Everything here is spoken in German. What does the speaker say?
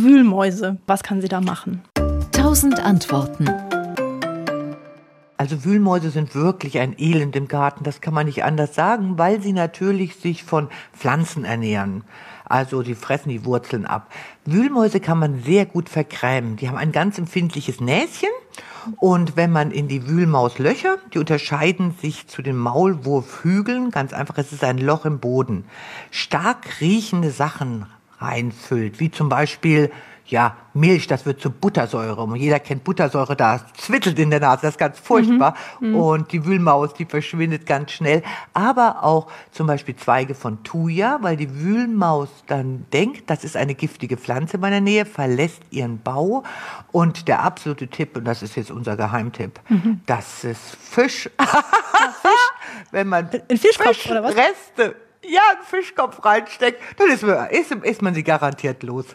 Wühlmäuse, was kann sie da machen? Tausend Antworten. Also Wühlmäuse sind wirklich ein Elend im Garten, das kann man nicht anders sagen, weil sie natürlich sich von Pflanzen ernähren. Also die fressen die Wurzeln ab. Wühlmäuse kann man sehr gut vergrämen. Die haben ein ganz empfindliches Näschen und wenn man in die Wühlmauslöcher, die unterscheiden sich zu den Maulwurfhügeln, ganz einfach, es ist ein Loch im Boden, stark riechende Sachen reinfüllt, wie zum Beispiel ja, Milch, das wird zu Buttersäure. Und jeder kennt Buttersäure, da zwittelt in der Nase, das ist ganz furchtbar. Mhm. Und die Wühlmaus, die verschwindet ganz schnell. Aber auch zum Beispiel Zweige von Thuja, weil die Wühlmaus dann denkt, das ist eine giftige Pflanze in meiner Nähe, verlässt ihren Bau. Und der absolute Tipp, und das ist jetzt unser Geheimtipp, mhm. das ist Fisch. Fisch? Wenn man in Fischkopf oder was? Reste ja, einen Fischkopf reinsteckt, dann ist man, ist, ist man sie garantiert los.